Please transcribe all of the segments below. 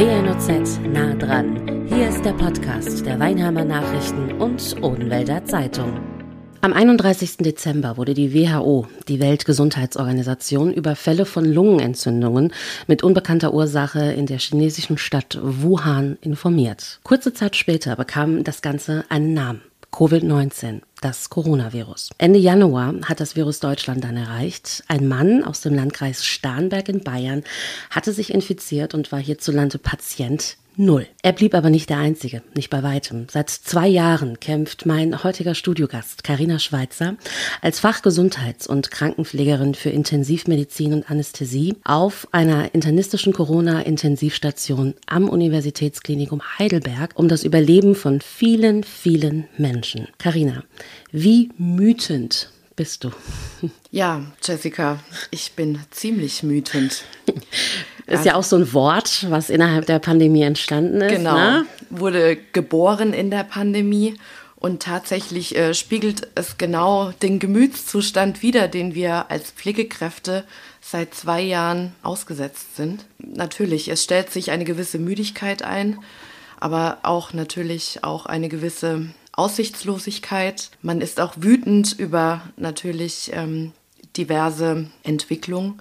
WNOZ nah dran. Hier ist der Podcast der Weinheimer Nachrichten und Odenwälder Zeitung. Am 31. Dezember wurde die WHO, die Weltgesundheitsorganisation, über Fälle von Lungenentzündungen mit unbekannter Ursache in der chinesischen Stadt Wuhan informiert. Kurze Zeit später bekam das Ganze einen Namen. Covid-19, das Coronavirus. Ende Januar hat das Virus Deutschland dann erreicht. Ein Mann aus dem Landkreis Starnberg in Bayern hatte sich infiziert und war hierzulande Patient Null. Er blieb aber nicht der Einzige, nicht bei weitem. Seit zwei Jahren kämpft mein heutiger Studiogast, Karina Schweitzer, als Fachgesundheits- und Krankenpflegerin für Intensivmedizin und Anästhesie auf einer internistischen Corona-Intensivstation am Universitätsklinikum Heidelberg um das Überleben von vielen, vielen Menschen. Karina, wie mütend bist du? Ja, Jessica, ich bin ziemlich mütend. Ist ja auch so ein Wort, was innerhalb der Pandemie entstanden ist. Genau. Ne? Wurde geboren in der Pandemie und tatsächlich äh, spiegelt es genau den Gemütszustand wider, den wir als Pflegekräfte seit zwei Jahren ausgesetzt sind. Natürlich, es stellt sich eine gewisse Müdigkeit ein, aber auch natürlich auch eine gewisse Aussichtslosigkeit. Man ist auch wütend über natürlich ähm, diverse Entwicklungen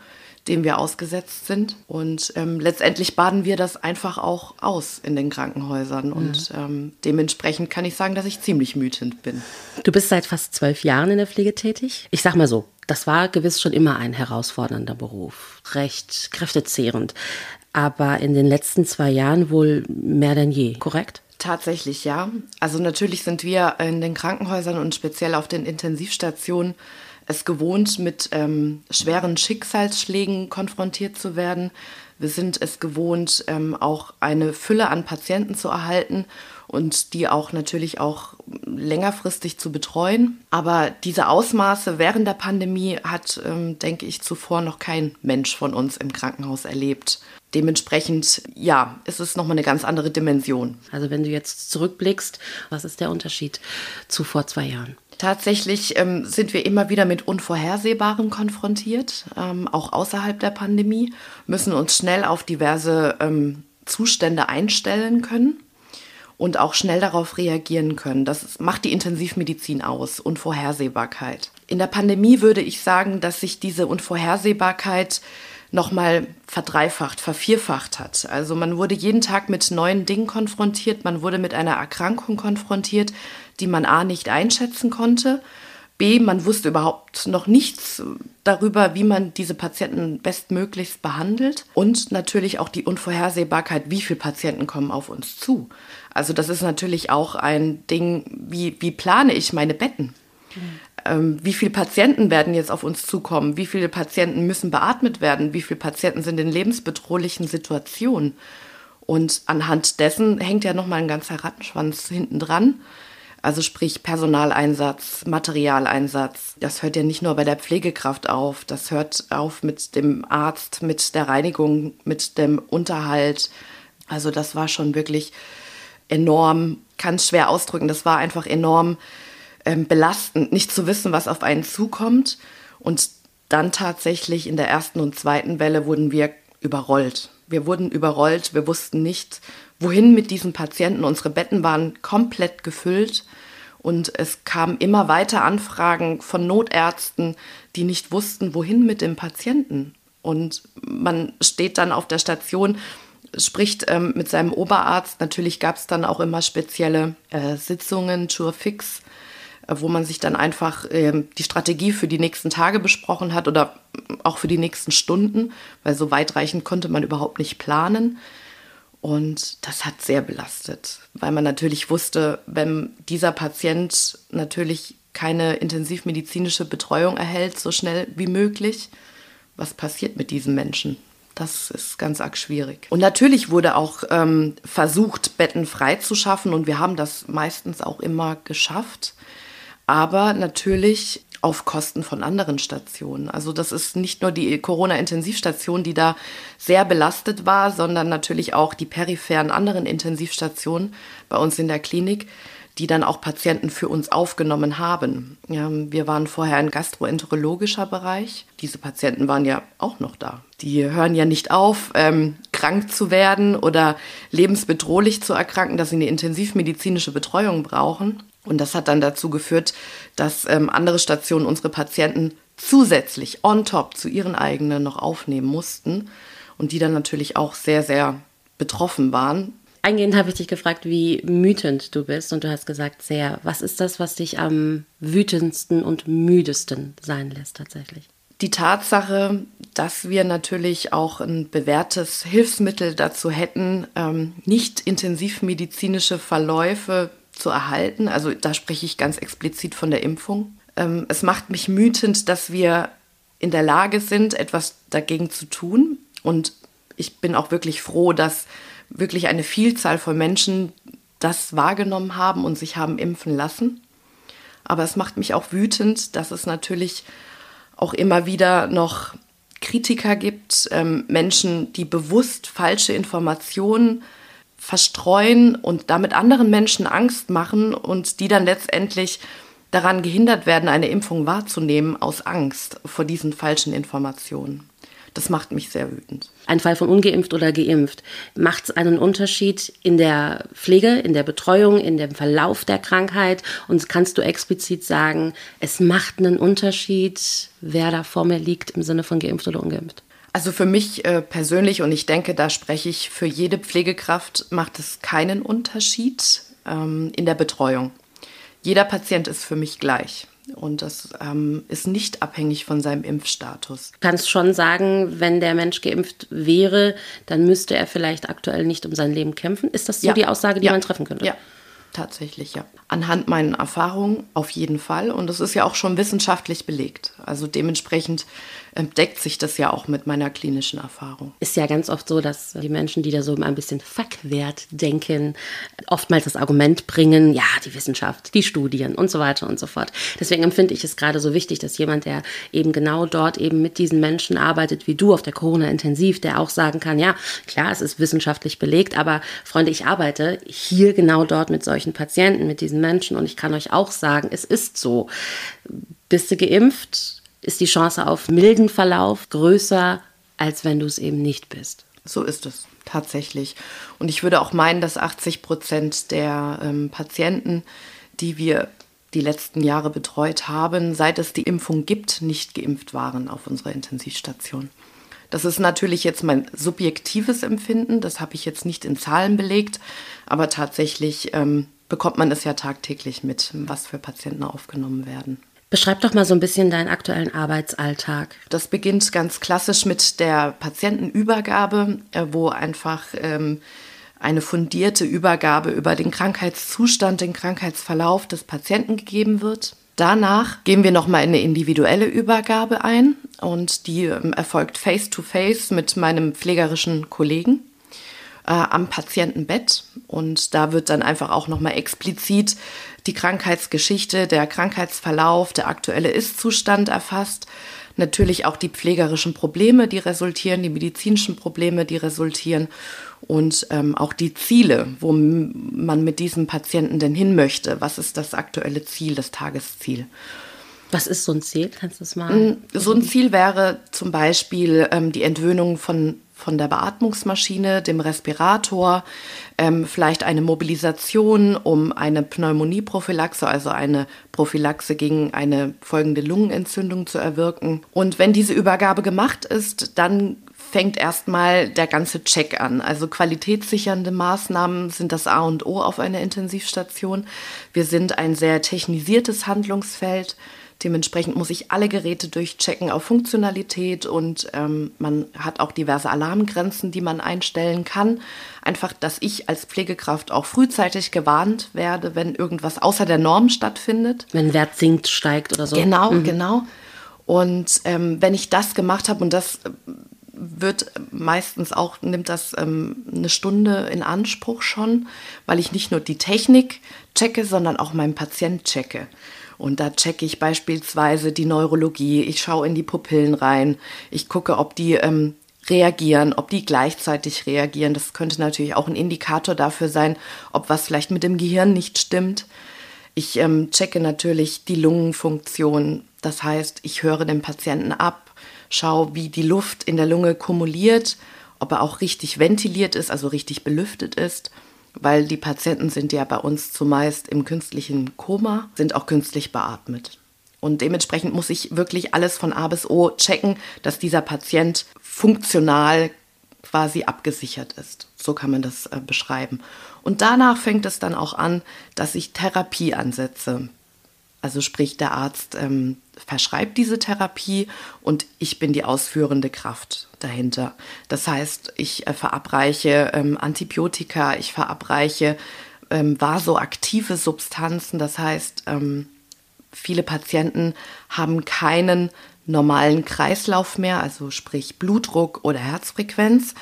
dem wir ausgesetzt sind. Und ähm, letztendlich baden wir das einfach auch aus in den Krankenhäusern. Mhm. Und ähm, dementsprechend kann ich sagen, dass ich ziemlich wütend bin. Du bist seit fast zwölf Jahren in der Pflege tätig. Ich sag mal so, das war gewiss schon immer ein herausfordernder Beruf, recht kräftezehrend. Aber in den letzten zwei Jahren wohl mehr denn je, korrekt? Tatsächlich ja. Also natürlich sind wir in den Krankenhäusern und speziell auf den Intensivstationen es gewohnt, mit ähm, schweren Schicksalsschlägen konfrontiert zu werden. Wir sind es gewohnt, ähm, auch eine Fülle an Patienten zu erhalten und die auch natürlich auch längerfristig zu betreuen. Aber diese Ausmaße während der Pandemie hat, ähm, denke ich, zuvor noch kein Mensch von uns im Krankenhaus erlebt. Dementsprechend, ja, ist es nochmal eine ganz andere Dimension. Also wenn du jetzt zurückblickst, was ist der Unterschied zu vor zwei Jahren? Tatsächlich ähm, sind wir immer wieder mit Unvorhersehbarem konfrontiert, ähm, auch außerhalb der Pandemie, müssen uns schnell auf diverse ähm, Zustände einstellen können und auch schnell darauf reagieren können. Das macht die Intensivmedizin aus, Unvorhersehbarkeit. In der Pandemie würde ich sagen, dass sich diese Unvorhersehbarkeit nochmal verdreifacht, vervierfacht hat. Also man wurde jeden Tag mit neuen Dingen konfrontiert, man wurde mit einer Erkrankung konfrontiert, die man a nicht einschätzen konnte, b man wusste überhaupt noch nichts darüber, wie man diese Patienten bestmöglichst behandelt und natürlich auch die Unvorhersehbarkeit, wie viele Patienten kommen auf uns zu. Also das ist natürlich auch ein Ding, wie, wie plane ich meine Betten? Mhm ähm, wie viele Patienten werden jetzt auf uns zukommen, wie viele Patienten müssen beatmet werden, wie viele Patienten sind in lebensbedrohlichen Situationen. Und anhand dessen hängt ja nochmal ein ganzer Rattenschwanz hinten dran. Also sprich Personaleinsatz, Materialeinsatz. Das hört ja nicht nur bei der Pflegekraft auf, das hört auf mit dem Arzt, mit der Reinigung, mit dem Unterhalt. Also das war schon wirklich enorm, kann es schwer ausdrücken, das war einfach enorm ähm, belastend, nicht zu wissen, was auf einen zukommt. Und dann tatsächlich in der ersten und zweiten Welle wurden wir überrollt. Wir wurden überrollt, wir wussten nicht, wohin mit diesen Patienten. Unsere Betten waren komplett gefüllt und es kamen immer weiter Anfragen von Notärzten, die nicht wussten, wohin mit dem Patienten. Und man steht dann auf der Station, spricht ähm, mit seinem Oberarzt. Natürlich gab es dann auch immer spezielle äh, Sitzungen, Tour fix, wo man sich dann einfach äh, die Strategie für die nächsten Tage besprochen hat oder auch für die nächsten Stunden, weil so weitreichend konnte man überhaupt nicht planen. Und das hat sehr belastet, weil man natürlich wusste, wenn dieser Patient natürlich keine intensivmedizinische Betreuung erhält, so schnell wie möglich, was passiert mit diesen Menschen? Das ist ganz arg schwierig. Und natürlich wurde auch ähm, versucht, Betten freizuschaffen und wir haben das meistens auch immer geschafft aber natürlich auf Kosten von anderen Stationen. Also das ist nicht nur die Corona-Intensivstation, die da sehr belastet war, sondern natürlich auch die peripheren anderen Intensivstationen bei uns in der Klinik, die dann auch Patienten für uns aufgenommen haben. Wir waren vorher ein gastroenterologischer Bereich. Diese Patienten waren ja auch noch da. Die hören ja nicht auf, ähm, krank zu werden oder lebensbedrohlich zu erkranken, dass sie eine intensivmedizinische Betreuung brauchen. Und das hat dann dazu geführt, dass ähm, andere Stationen unsere Patienten zusätzlich on top zu ihren eigenen noch aufnehmen mussten und die dann natürlich auch sehr, sehr betroffen waren. Eingehend habe ich dich gefragt, wie wütend du bist und du hast gesagt, sehr. Was ist das, was dich am wütendsten und müdesten sein lässt tatsächlich? Die Tatsache, dass wir natürlich auch ein bewährtes Hilfsmittel dazu hätten, ähm, nicht intensivmedizinische Verläufe zu erhalten. Also da spreche ich ganz explizit von der Impfung. Ähm, es macht mich wütend, dass wir in der Lage sind, etwas dagegen zu tun. Und ich bin auch wirklich froh, dass wirklich eine Vielzahl von Menschen das wahrgenommen haben und sich haben impfen lassen. Aber es macht mich auch wütend, dass es natürlich auch immer wieder noch Kritiker gibt, ähm, Menschen, die bewusst falsche Informationen verstreuen und damit anderen Menschen Angst machen und die dann letztendlich daran gehindert werden, eine Impfung wahrzunehmen aus Angst vor diesen falschen Informationen. Das macht mich sehr wütend. Ein Fall von ungeimpft oder geimpft. Macht es einen Unterschied in der Pflege, in der Betreuung, in dem Verlauf der Krankheit? Und kannst du explizit sagen, es macht einen Unterschied, wer da vor mir liegt im Sinne von geimpft oder ungeimpft? Also für mich äh, persönlich, und ich denke, da spreche ich für jede Pflegekraft, macht es keinen Unterschied ähm, in der Betreuung. Jeder Patient ist für mich gleich. Und das ähm, ist nicht abhängig von seinem Impfstatus. Du kannst schon sagen, wenn der Mensch geimpft wäre, dann müsste er vielleicht aktuell nicht um sein Leben kämpfen. Ist das so ja. die Aussage, die ja. man treffen könnte? Ja, tatsächlich, ja. Anhand meiner Erfahrungen auf jeden Fall. Und das ist ja auch schon wissenschaftlich belegt. Also dementsprechend deckt sich das ja auch mit meiner klinischen Erfahrung. Ist ja ganz oft so, dass die Menschen, die da so ein bisschen Fackwert denken, oftmals das Argument bringen, ja, die Wissenschaft, die Studien und so weiter und so fort. Deswegen empfinde ich es gerade so wichtig, dass jemand, der eben genau dort eben mit diesen Menschen arbeitet, wie du auf der Corona-Intensiv, der auch sagen kann, ja, klar, es ist wissenschaftlich belegt, aber Freunde, ich arbeite hier genau dort mit solchen Patienten, mit diesen Menschen und ich kann euch auch sagen, es ist so. Bist du geimpft? Ist die Chance auf milden Verlauf größer, als wenn du es eben nicht bist. So ist es tatsächlich. Und ich würde auch meinen, dass 80 Prozent der ähm, Patienten, die wir die letzten Jahre betreut haben, seit es die Impfung gibt, nicht geimpft waren auf unserer Intensivstation. Das ist natürlich jetzt mein subjektives Empfinden, das habe ich jetzt nicht in Zahlen belegt, aber tatsächlich ähm, bekommt man es ja tagtäglich mit, was für Patienten aufgenommen werden. Beschreib doch mal so ein bisschen deinen aktuellen Arbeitsalltag. Das beginnt ganz klassisch mit der Patientenübergabe, äh, wo einfach ähm, eine fundierte Übergabe über den Krankheitszustand, den Krankheitsverlauf des Patienten gegeben wird. Danach gehen wir nochmal in eine individuelle Übergabe ein und die ähm, erfolgt face-to-face -face mit meinem pflegerischen Kollegen äh, am Patientenbett. Und da wird dann einfach auch nochmal explizit die Krankheitsgeschichte, der Krankheitsverlauf, der aktuelle Ist-Zustand erfasst. Natürlich auch die pflegerischen Probleme, die resultieren, die medizinischen Probleme, die resultieren und ähm, auch die Ziele, wo man mit diesem Patienten denn hin möchte. Was ist das aktuelle Ziel, das Tagesziel? Was ist so ein Ziel? Kannst du das mal? Mm, so ein Ziel wäre zum Beispiel ähm, die Entwöhnung von von der Beatmungsmaschine, dem Respirator, ähm, vielleicht eine Mobilisation, um eine Pneumonieprophylaxe, also eine Prophylaxe gegen eine folgende Lungenentzündung zu erwirken. Und wenn diese Übergabe gemacht ist, dann fängt erstmal der ganze Check an. Also qualitätssichernde Maßnahmen sind das A und O auf einer Intensivstation. Wir sind ein sehr technisiertes Handlungsfeld. Dementsprechend muss ich alle Geräte durchchecken auf Funktionalität und ähm, man hat auch diverse Alarmgrenzen, die man einstellen kann. Einfach, dass ich als Pflegekraft auch frühzeitig gewarnt werde, wenn irgendwas außer der Norm stattfindet. Wenn Wert sinkt, steigt oder so. Genau, mhm. genau. Und ähm, wenn ich das gemacht habe und das wird meistens auch, nimmt das ähm, eine Stunde in Anspruch schon, weil ich nicht nur die Technik checke, sondern auch meinen Patient checke. Und da checke ich beispielsweise die Neurologie, ich schaue in die Pupillen rein, ich gucke, ob die ähm, reagieren, ob die gleichzeitig reagieren. Das könnte natürlich auch ein Indikator dafür sein, ob was vielleicht mit dem Gehirn nicht stimmt. Ich ähm, checke natürlich die Lungenfunktion. Das heißt, ich höre den Patienten ab, schaue, wie die Luft in der Lunge kumuliert, ob er auch richtig ventiliert ist, also richtig belüftet ist, weil die Patienten sind ja bei uns zumeist im künstlichen Koma, sind auch künstlich beatmet. Und dementsprechend muss ich wirklich alles von A bis O checken, dass dieser Patient funktional quasi abgesichert ist. So kann man das äh, beschreiben. Und danach fängt es dann auch an, dass ich Therapie ansetze. Also sprich, der Arzt ähm, verschreibt diese Therapie und ich bin die ausführende Kraft dahinter. Das heißt, ich äh, verabreiche ähm, Antibiotika, ich verabreiche ähm, vasoaktive Substanzen. Das heißt, ähm, viele Patienten haben keinen normalen Kreislauf mehr, also sprich Blutdruck oder Herzfrequenz.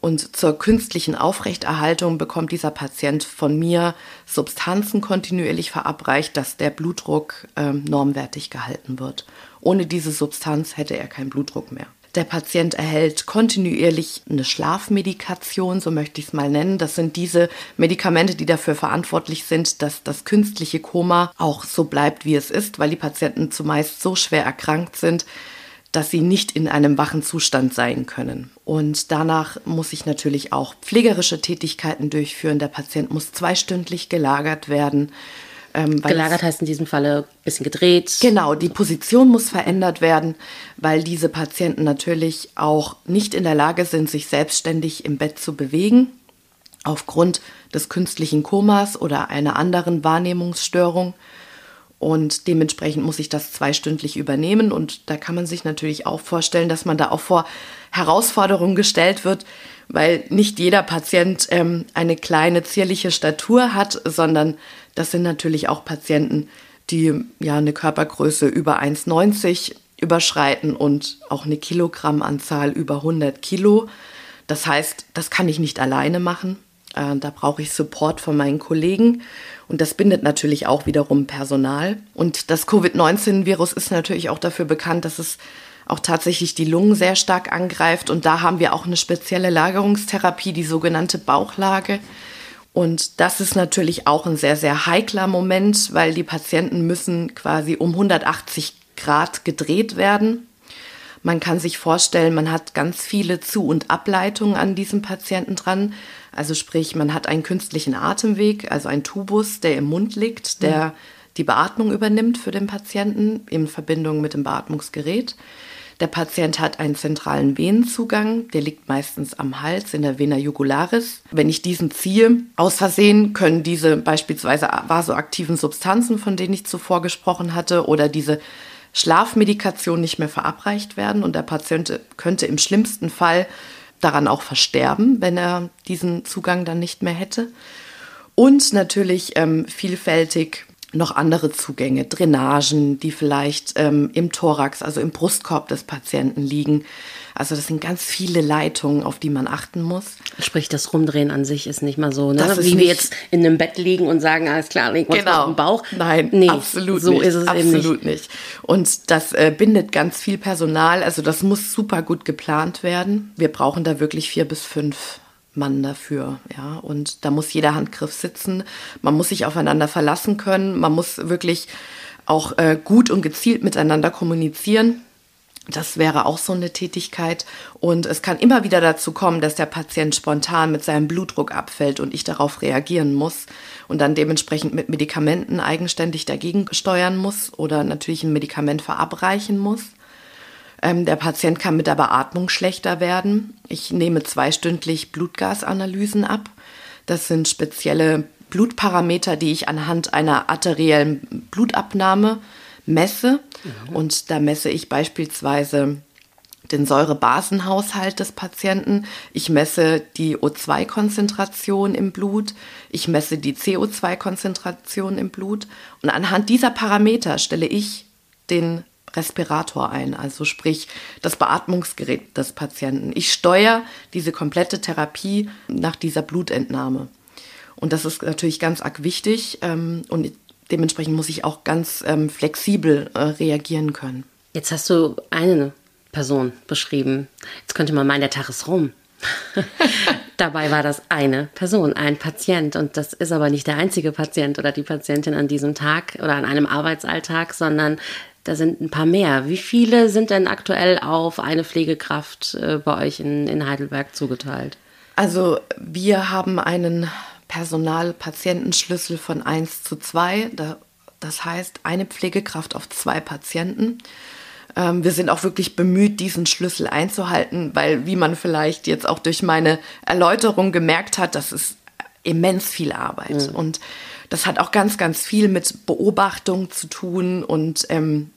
Und zur künstlichen Aufrechterhaltung bekommt dieser Patient von mir Substanzen kontinuierlich verabreicht, dass der Blutdruck äh, normwertig gehalten wird. Ohne diese Substanz hätte er keinen Blutdruck mehr. Der Patient erhält kontinuierlich eine Schlafmedikation, so möchte ich es mal nennen. Das sind diese Medikamente, die dafür verantwortlich sind, dass das künstliche Koma auch so bleibt, wie es ist, weil die Patienten zumeist so schwer erkrankt sind, dass sie nicht in einem wachen Zustand sein können. Und danach muss ich natürlich auch pflegerische Tätigkeiten durchführen. Der Patient muss zweistündlich gelagert werden. Ähm, gelagert heißt in diesem Falle ein bisschen gedreht. Genau, die Position muss verändert werden, weil diese Patienten natürlich auch nicht in der Lage sind, sich selbstständig im Bett zu bewegen, aufgrund des künstlichen Komas oder einer anderen Wahrnehmungsstörung. Und dementsprechend muss ich das zweistündlich übernehmen. Und da kann man sich natürlich auch vorstellen, dass man da auch vor Herausforderungen gestellt wird, weil nicht jeder Patient ähm, eine kleine zierliche Statur hat, sondern das sind natürlich auch Patienten, die ja eine Körpergröße über 1,90 überschreiten und auch eine Kilogrammanzahl über 100 Kilo. Das heißt, das kann ich nicht alleine machen. Äh, da brauche ich Support von meinen Kollegen. Und das bindet natürlich auch wiederum Personal. Und das Covid-19-Virus ist natürlich auch dafür bekannt, dass es auch tatsächlich die Lungen sehr stark angreift. Und da haben wir auch eine spezielle Lagerungstherapie, die sogenannte Bauchlage. Und das ist natürlich auch ein sehr, sehr heikler Moment, weil die Patienten müssen quasi um 180 Grad gedreht werden. Man kann sich vorstellen, man hat ganz viele Zu- und Ableitungen an diesem Patienten dran. Also sprich, man hat einen künstlichen Atemweg, also einen Tubus, der im Mund liegt, der mhm. die Beatmung übernimmt für den Patienten in Verbindung mit dem Beatmungsgerät. Der Patient hat einen zentralen Venenzugang, der liegt meistens am Hals in der Vena jugularis. Wenn ich diesen ziehe, aus Versehen können diese beispielsweise vasoaktiven Substanzen, von denen ich zuvor gesprochen hatte, oder diese Schlafmedikation nicht mehr verabreicht werden und der Patient könnte im schlimmsten Fall daran auch versterben, wenn er diesen Zugang dann nicht mehr hätte. Und natürlich ähm, vielfältig noch andere Zugänge, Drainagen, die vielleicht ähm, im Thorax, also im Brustkorb des Patienten liegen. Also das sind ganz viele Leitungen, auf die man achten muss. Sprich, das Rumdrehen an sich ist nicht mal so, ne? wie wir jetzt in einem Bett liegen und sagen, alles klar, legen wir genau. auf den Bauch. Nein, nee, absolut so nicht. ist es absolut eben nicht. nicht. Und das äh, bindet ganz viel Personal. Also das muss super gut geplant werden. Wir brauchen da wirklich vier bis fünf Mann dafür, ja. Und da muss jeder Handgriff sitzen. Man muss sich aufeinander verlassen können. Man muss wirklich auch äh, gut und gezielt miteinander kommunizieren. Das wäre auch so eine Tätigkeit. Und es kann immer wieder dazu kommen, dass der Patient spontan mit seinem Blutdruck abfällt und ich darauf reagieren muss und dann dementsprechend mit Medikamenten eigenständig dagegen steuern muss oder natürlich ein Medikament verabreichen muss. Ähm, der Patient kann mit der Beatmung schlechter werden. Ich nehme zweistündlich Blutgasanalysen ab. Das sind spezielle Blutparameter, die ich anhand einer arteriellen Blutabnahme messe. Mhm. Und da messe ich beispielsweise den Säurebasenhaushalt des Patienten. Ich messe die O2-Konzentration im Blut. Ich messe die CO2-Konzentration im Blut. Und anhand dieser Parameter stelle ich den Respirator ein, also sprich das Beatmungsgerät des Patienten. Ich steuere diese komplette Therapie nach dieser Blutentnahme. Und das ist natürlich ganz arg wichtig ähm, und dementsprechend muss ich auch ganz ähm, flexibel äh, reagieren können. Jetzt hast du eine Person beschrieben. Jetzt könnte man meinen, der Tag ist rum. Dabei war das eine Person, ein Patient. Und das ist aber nicht der einzige Patient oder die Patientin an diesem Tag oder an einem Arbeitsalltag, sondern da sind ein paar mehr. Wie viele sind denn aktuell auf eine Pflegekraft äh, bei euch in, in Heidelberg zugeteilt? Also wir haben einen Personal-Patientenschlüssel von 1 zu 2. Das heißt, eine Pflegekraft auf zwei Patienten. Ähm, wir sind auch wirklich bemüht, diesen Schlüssel einzuhalten, weil, wie man vielleicht jetzt auch durch meine Erläuterung gemerkt hat, das ist immens viel Arbeit. Mhm. Und das hat auch ganz, ganz viel mit Beobachtung zu tun und ähm,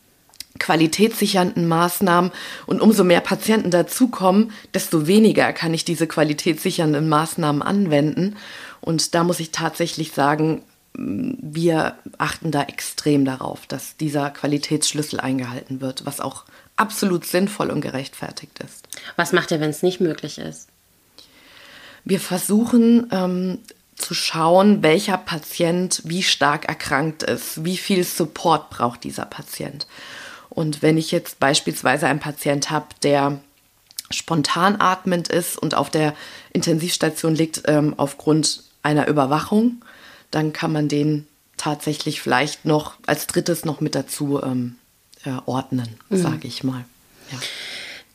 qualitätssichernden Maßnahmen. Und umso mehr Patienten dazukommen, desto weniger kann ich diese qualitätssichernden Maßnahmen anwenden. Und da muss ich tatsächlich sagen, wir achten da extrem darauf, dass dieser Qualitätsschlüssel eingehalten wird, was auch absolut sinnvoll und gerechtfertigt ist. Was macht ihr, wenn es nicht möglich ist? Wir versuchen ähm, zu schauen, welcher Patient wie stark erkrankt ist, wie viel Support braucht dieser Patient. Und wenn ich jetzt beispielsweise einen Patient habe, der spontan atmend ist und auf der Intensivstation liegt ähm, aufgrund einer Überwachung, dann kann man den tatsächlich vielleicht noch als drittes noch mit dazu ähm, äh, ordnen, mhm. sage ich mal. Ja.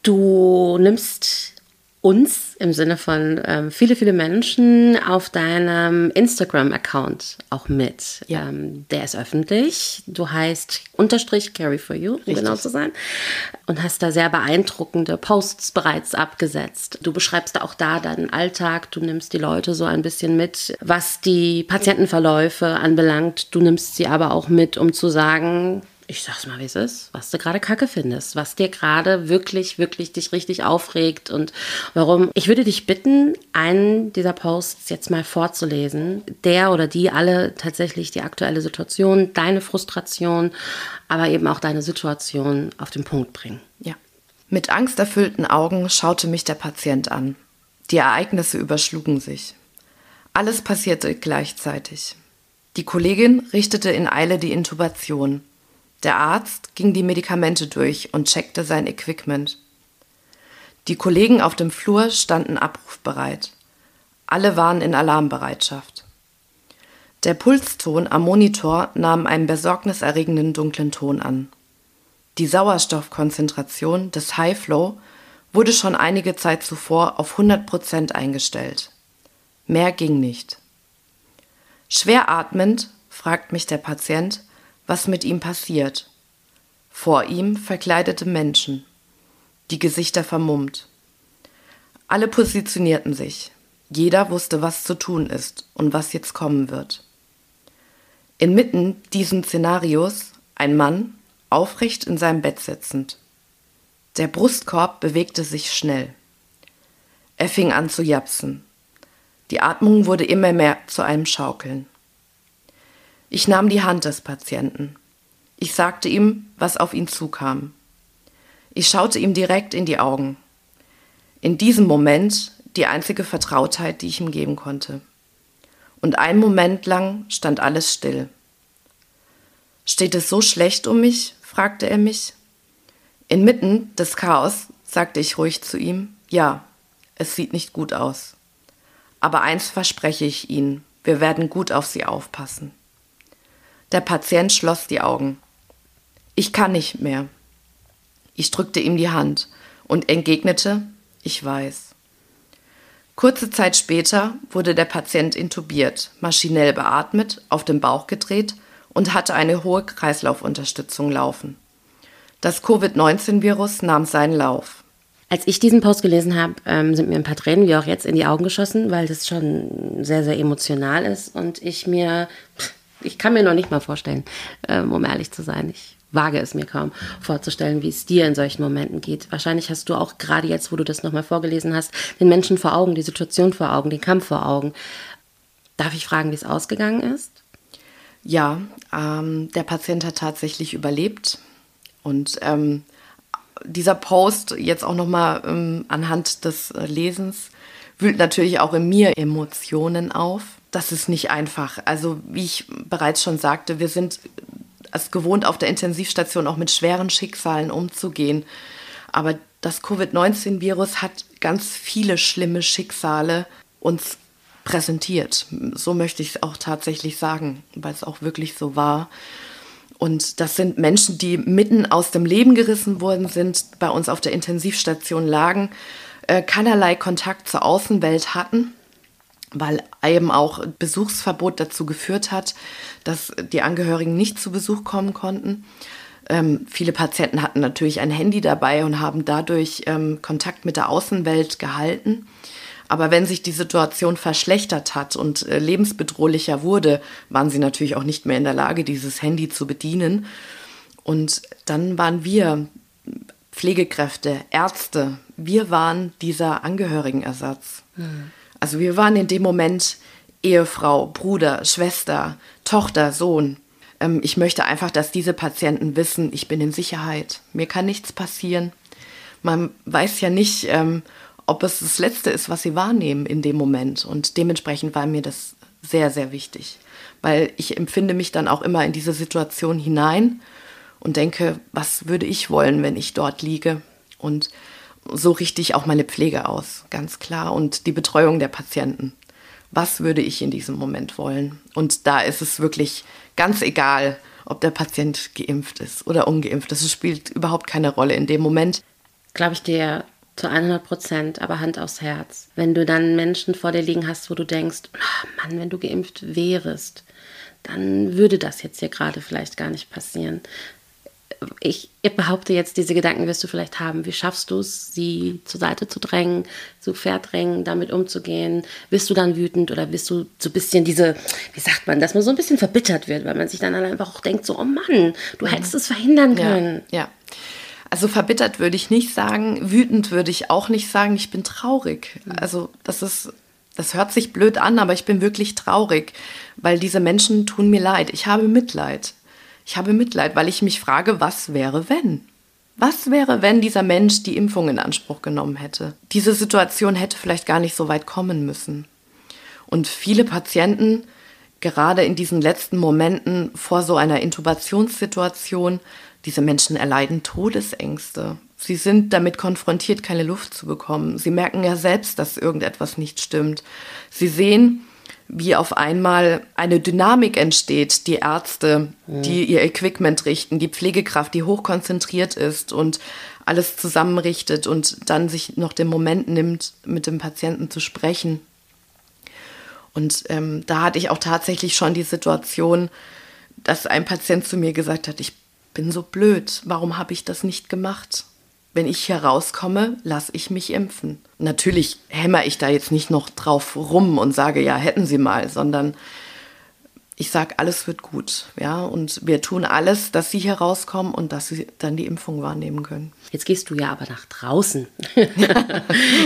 Du nimmst uns im Sinne von ähm, viele, viele Menschen auf deinem Instagram-Account auch mit. Ja. Ähm, der ist öffentlich. Du heißt unterstrich Carry for You, um Richtig. genau zu sein. Und hast da sehr beeindruckende Posts bereits abgesetzt. Du beschreibst auch da deinen Alltag. Du nimmst die Leute so ein bisschen mit, was die Patientenverläufe anbelangt. Du nimmst sie aber auch mit, um zu sagen, ich sag's mal, wie es ist, was du gerade kacke findest, was dir gerade wirklich, wirklich dich richtig aufregt und warum. Ich würde dich bitten, einen dieser Posts jetzt mal vorzulesen, der oder die alle tatsächlich die aktuelle Situation, deine Frustration, aber eben auch deine Situation auf den Punkt bringen. Ja. Mit angsterfüllten Augen schaute mich der Patient an. Die Ereignisse überschlugen sich. Alles passierte gleichzeitig. Die Kollegin richtete in Eile die Intubation. Der Arzt ging die Medikamente durch und checkte sein Equipment. Die Kollegen auf dem Flur standen abrufbereit. Alle waren in Alarmbereitschaft. Der Pulston am Monitor nahm einen besorgniserregenden dunklen Ton an. Die Sauerstoffkonzentration des High Flow wurde schon einige Zeit zuvor auf 100 Prozent eingestellt. Mehr ging nicht. Schwer atmend fragt mich der Patient, was mit ihm passiert. Vor ihm verkleidete Menschen, die Gesichter vermummt. Alle positionierten sich. Jeder wusste, was zu tun ist und was jetzt kommen wird. Inmitten diesen Szenarios ein Mann, aufrecht in seinem Bett sitzend. Der Brustkorb bewegte sich schnell. Er fing an zu japsen. Die Atmung wurde immer mehr zu einem Schaukeln. Ich nahm die Hand des Patienten. Ich sagte ihm, was auf ihn zukam. Ich schaute ihm direkt in die Augen. In diesem Moment die einzige Vertrautheit, die ich ihm geben konnte. Und einen Moment lang stand alles still. Steht es so schlecht um mich? fragte er mich. Inmitten des Chaos sagte ich ruhig zu ihm, ja, es sieht nicht gut aus. Aber eins verspreche ich Ihnen, wir werden gut auf Sie aufpassen. Der Patient schloss die Augen. Ich kann nicht mehr. Ich drückte ihm die Hand und entgegnete, ich weiß. Kurze Zeit später wurde der Patient intubiert, maschinell beatmet, auf den Bauch gedreht und hatte eine hohe Kreislaufunterstützung laufen. Das Covid-19-Virus nahm seinen Lauf. Als ich diesen Post gelesen habe, ähm, sind mir ein paar Tränen, wie auch jetzt, in die Augen geschossen, weil das schon sehr, sehr emotional ist und ich mir ich kann mir noch nicht mal vorstellen, ähm, um ehrlich zu sein. Ich wage es mir kaum vorzustellen, wie es dir in solchen Momenten geht. Wahrscheinlich hast du auch gerade jetzt, wo du das nochmal vorgelesen hast, den Menschen vor Augen, die Situation vor Augen, den Kampf vor Augen. Darf ich fragen, wie es ausgegangen ist? Ja, ähm, der Patient hat tatsächlich überlebt. Und ähm, dieser Post jetzt auch nochmal ähm, anhand des äh, Lesens wühlt natürlich auch in mir Emotionen auf das ist nicht einfach. Also wie ich bereits schon sagte, wir sind es gewohnt, auf der Intensivstation auch mit schweren Schicksalen umzugehen. Aber das Covid-19-Virus hat ganz viele schlimme Schicksale uns präsentiert. So möchte ich es auch tatsächlich sagen, weil es auch wirklich so war. Und das sind Menschen, die mitten aus dem Leben gerissen worden sind, bei uns auf der Intensivstation lagen, äh, keinerlei Kontakt zur Außenwelt hatten, weil eben auch Besuchsverbot dazu geführt hat, dass die Angehörigen nicht zu Besuch kommen konnten. Ähm, viele Patienten hatten natürlich ein Handy dabei und haben dadurch ähm, Kontakt mit der Außenwelt gehalten. Aber wenn sich die Situation verschlechtert hat und äh, lebensbedrohlicher wurde, waren sie natürlich auch nicht mehr in der Lage, dieses Handy zu bedienen. Und dann waren wir Pflegekräfte, Ärzte, wir waren dieser Angehörigenersatz. Mhm. Also wir waren in dem Moment Ehefrau, Bruder, Schwester, Tochter, Sohn. Ähm, ich möchte einfach, dass diese Patienten wissen, ich bin in Sicherheit. Mir kann nichts passieren. Man weiß ja nicht, ähm, ob es das Letzte ist, was sie wahrnehmen in dem Moment. Und dementsprechend war mir das sehr, sehr wichtig. Weil ich empfinde mich dann auch immer in diese Situation hinein und denke, was würde ich wollen, wenn ich dort liege? Und so richte ich auch meine Pflege aus, ganz klar. Und die Betreuung der Patienten. Was würde ich in diesem Moment wollen? Und da ist es wirklich ganz egal, ob der Patient geimpft ist oder ungeimpft. Das spielt überhaupt keine Rolle in dem Moment. Glaube ich dir zu 100 Prozent, aber Hand aufs Herz. Wenn du dann Menschen vor dir liegen hast, wo du denkst, oh Mann, wenn du geimpft wärest, dann würde das jetzt hier gerade vielleicht gar nicht passieren. Ich, behaupte jetzt, diese Gedanken wirst du vielleicht haben. Wie schaffst du es, sie zur Seite zu drängen, zu verdrängen, damit umzugehen? Bist du dann wütend oder bist du so ein bisschen diese, wie sagt man, dass man so ein bisschen verbittert wird, weil man sich dann einfach auch denkt, so, oh Mann, du hättest es verhindern können. Ja, ja. Also verbittert würde ich nicht sagen, wütend würde ich auch nicht sagen, ich bin traurig. Mhm. Also das ist, das hört sich blöd an, aber ich bin wirklich traurig, weil diese Menschen tun mir leid. Ich habe Mitleid. Ich habe Mitleid, weil ich mich frage, was wäre, wenn? Was wäre, wenn dieser Mensch die Impfung in Anspruch genommen hätte? Diese Situation hätte vielleicht gar nicht so weit kommen müssen. Und viele Patienten, gerade in diesen letzten Momenten vor so einer Intubationssituation, diese Menschen erleiden Todesängste. Sie sind damit konfrontiert, keine Luft zu bekommen. Sie merken ja selbst, dass irgendetwas nicht stimmt. Sie sehen, wie auf einmal eine Dynamik entsteht. Die Ärzte, die ihr Equipment richten, die Pflegekraft, die hochkonzentriert ist und alles zusammenrichtet und dann sich noch den Moment nimmt, mit dem Patienten zu sprechen. Und ähm, da hatte ich auch tatsächlich schon die Situation, dass ein Patient zu mir gesagt hat, ich bin so blöd, warum habe ich das nicht gemacht? Wenn ich hier rauskomme, lasse ich mich impfen. Natürlich hämmer ich da jetzt nicht noch drauf rum und sage, ja, hätten Sie mal, sondern ich sage, alles wird gut, ja, und wir tun alles, dass sie hier rauskommen und dass sie dann die Impfung wahrnehmen können. Jetzt gehst du ja aber nach draußen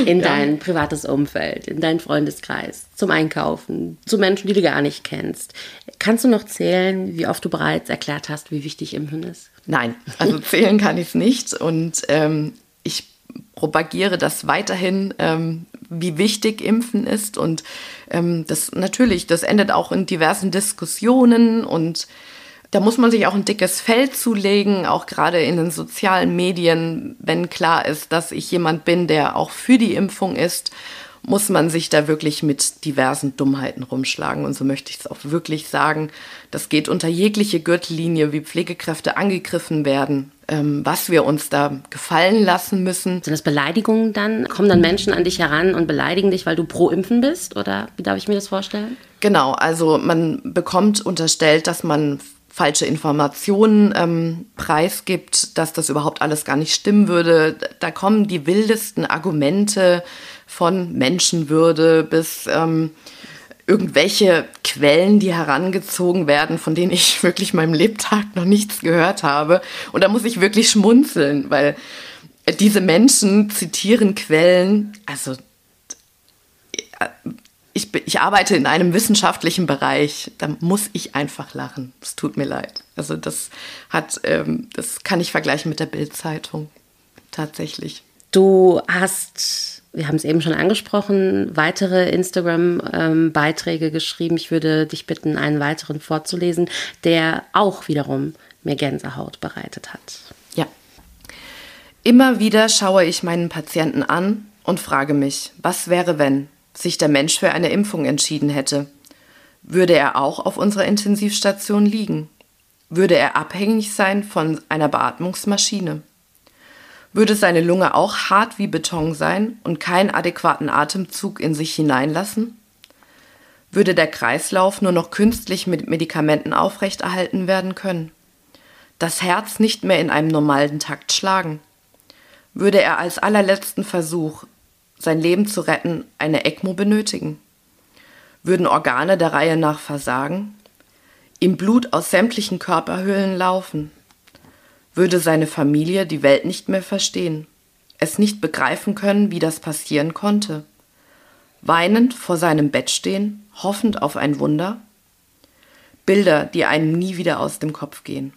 in ja. dein privates Umfeld, in deinen Freundeskreis, zum Einkaufen, zu Menschen, die du gar nicht kennst. Kannst du noch zählen, wie oft du bereits erklärt hast, wie wichtig Impfen ist? Nein, also zählen kann ich es nicht und ähm, ich propagiere das weiterhin, ähm, wie wichtig Impfen ist. Und ähm, das natürlich, das endet auch in diversen Diskussionen und da muss man sich auch ein dickes Feld zulegen, auch gerade in den sozialen Medien, wenn klar ist, dass ich jemand bin, der auch für die Impfung ist muss man sich da wirklich mit diversen Dummheiten rumschlagen. Und so möchte ich es auch wirklich sagen. Das geht unter jegliche Gürtellinie, wie Pflegekräfte angegriffen werden, ähm, was wir uns da gefallen lassen müssen. Sind das Beleidigungen dann? Kommen dann Menschen an dich heran und beleidigen dich, weil du pro Impfen bist? Oder wie darf ich mir das vorstellen? Genau, also man bekommt unterstellt, dass man falsche Informationen ähm, preisgibt, dass das überhaupt alles gar nicht stimmen würde. Da kommen die wildesten Argumente von Menschenwürde bis ähm, irgendwelche Quellen, die herangezogen werden, von denen ich wirklich meinem Lebtag noch nichts gehört habe. Und da muss ich wirklich schmunzeln, weil diese Menschen zitieren Quellen, also ich, ich arbeite in einem wissenschaftlichen Bereich, da muss ich einfach lachen. Es tut mir leid. Also das hat, ähm, das kann ich vergleichen mit der Bildzeitung tatsächlich. Du hast wir haben es eben schon angesprochen, weitere Instagram-Beiträge ähm, geschrieben. Ich würde dich bitten, einen weiteren vorzulesen, der auch wiederum mir Gänsehaut bereitet hat. Ja. Immer wieder schaue ich meinen Patienten an und frage mich, was wäre, wenn sich der Mensch für eine Impfung entschieden hätte? Würde er auch auf unserer Intensivstation liegen? Würde er abhängig sein von einer Beatmungsmaschine? Würde seine Lunge auch hart wie Beton sein und keinen adäquaten Atemzug in sich hineinlassen? Würde der Kreislauf nur noch künstlich mit Medikamenten aufrechterhalten werden können? Das Herz nicht mehr in einem normalen Takt schlagen? Würde er als allerletzten Versuch, sein Leben zu retten, eine ECMO benötigen? Würden Organe der Reihe nach versagen? Ihm Blut aus sämtlichen Körperhöhlen laufen? Würde seine Familie die Welt nicht mehr verstehen, es nicht begreifen können, wie das passieren konnte? Weinend vor seinem Bett stehen, hoffend auf ein Wunder? Bilder, die einem nie wieder aus dem Kopf gehen.